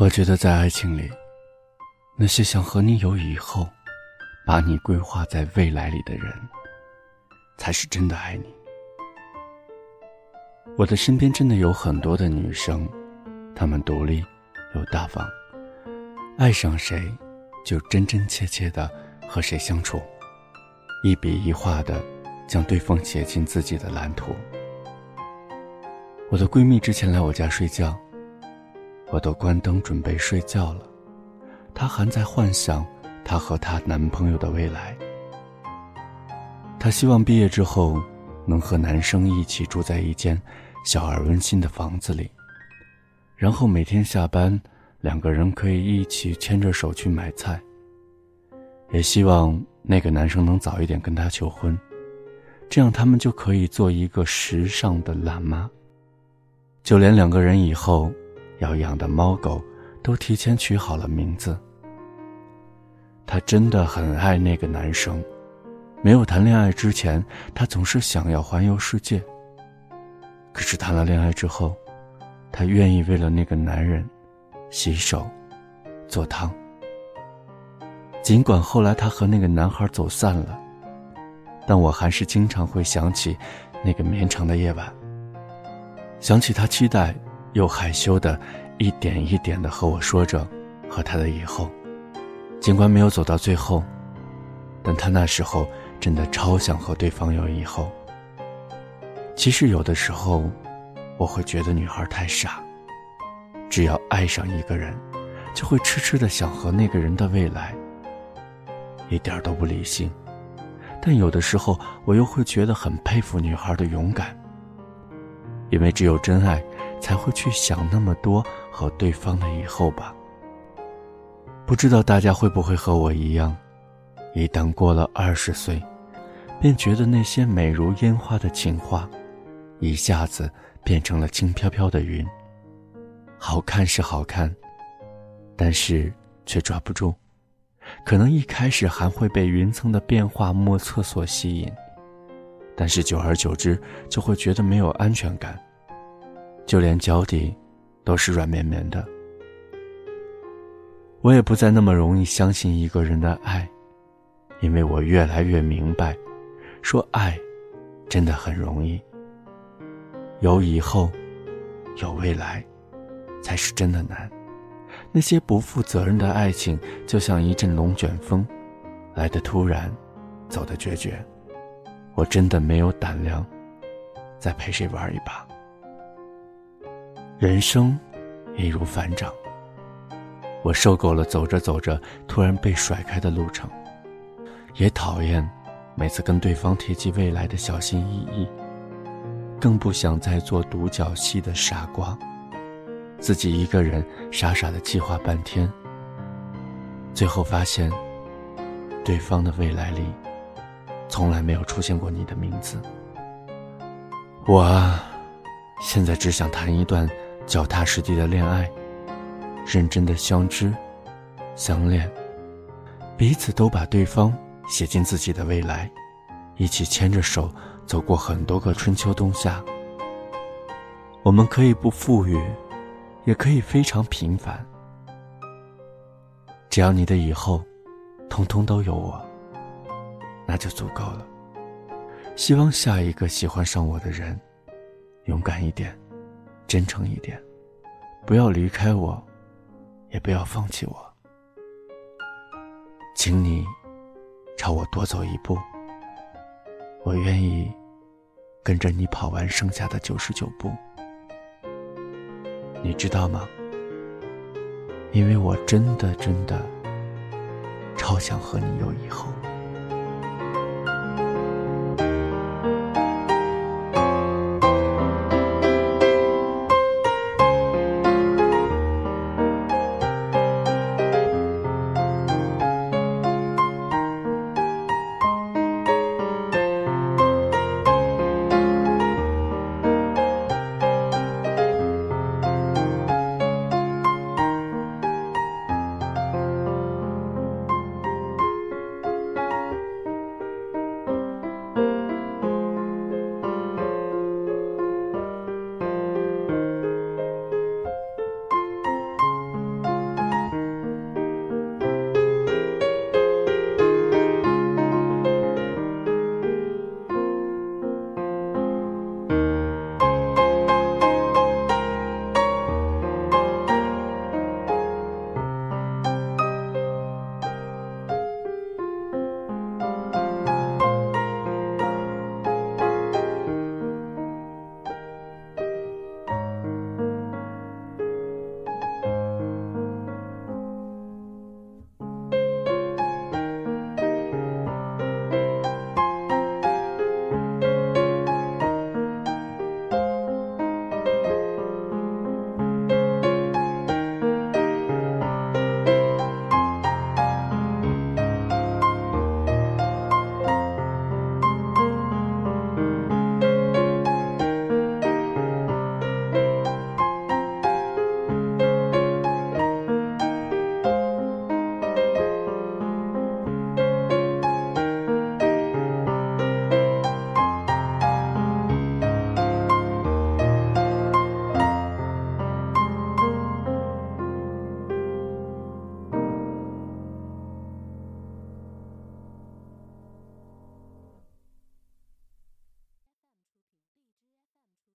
我觉得在爱情里，那些想和你有以后，把你规划在未来里的人，才是真的爱你。我的身边真的有很多的女生，她们独立又大方，爱上谁就真真切切的和谁相处，一笔一画的将对方写进自己的蓝图。我的闺蜜之前来我家睡觉，我都关灯准备睡觉了，她还在幻想她和她男朋友的未来。她希望毕业之后能和男生一起住在一间小而温馨的房子里，然后每天下班两个人可以一起牵着手去买菜。也希望那个男生能早一点跟她求婚，这样他们就可以做一个时尚的辣妈。就连两个人以后要养的猫狗，都提前取好了名字。她真的很爱那个男生，没有谈恋爱之前，她总是想要环游世界。可是谈了恋爱之后，她愿意为了那个男人洗手、做汤。尽管后来她和那个男孩走散了，但我还是经常会想起那个绵长的夜晚。想起他期待又害羞的，一点一点的和我说着和他的以后，尽管没有走到最后，但他那时候真的超想和对方有以后。其实有的时候，我会觉得女孩太傻，只要爱上一个人，就会痴痴的想和那个人的未来，一点都不理性。但有的时候，我又会觉得很佩服女孩的勇敢。因为只有真爱，才会去想那么多和对方的以后吧。不知道大家会不会和我一样，一旦过了二十岁，便觉得那些美如烟花的情话，一下子变成了轻飘飘的云。好看是好看，但是却抓不住。可能一开始还会被云层的变化莫测所吸引。但是久而久之，就会觉得没有安全感，就连脚底都是软绵绵的。我也不再那么容易相信一个人的爱，因为我越来越明白，说爱真的很容易，有以后，有未来，才是真的难。那些不负责任的爱情，就像一阵龙卷风，来的突然，走的决绝。我真的没有胆量，再陪谁玩一把。人生，易如反掌。我受够了走着走着突然被甩开的路程，也讨厌每次跟对方提及未来的小心翼翼，更不想再做独角戏的傻瓜，自己一个人傻傻的计划半天，最后发现，对方的未来里。从来没有出现过你的名字。我啊，现在只想谈一段脚踏实地的恋爱，认真的相知、相恋，彼此都把对方写进自己的未来，一起牵着手走过很多个春秋冬夏。我们可以不富裕，也可以非常平凡，只要你的以后，通通都有我。那就足够了。希望下一个喜欢上我的人，勇敢一点，真诚一点，不要离开我，也不要放弃我。请你朝我多走一步，我愿意跟着你跑完剩下的九十九步。你知道吗？因为我真的真的超想和你有以后。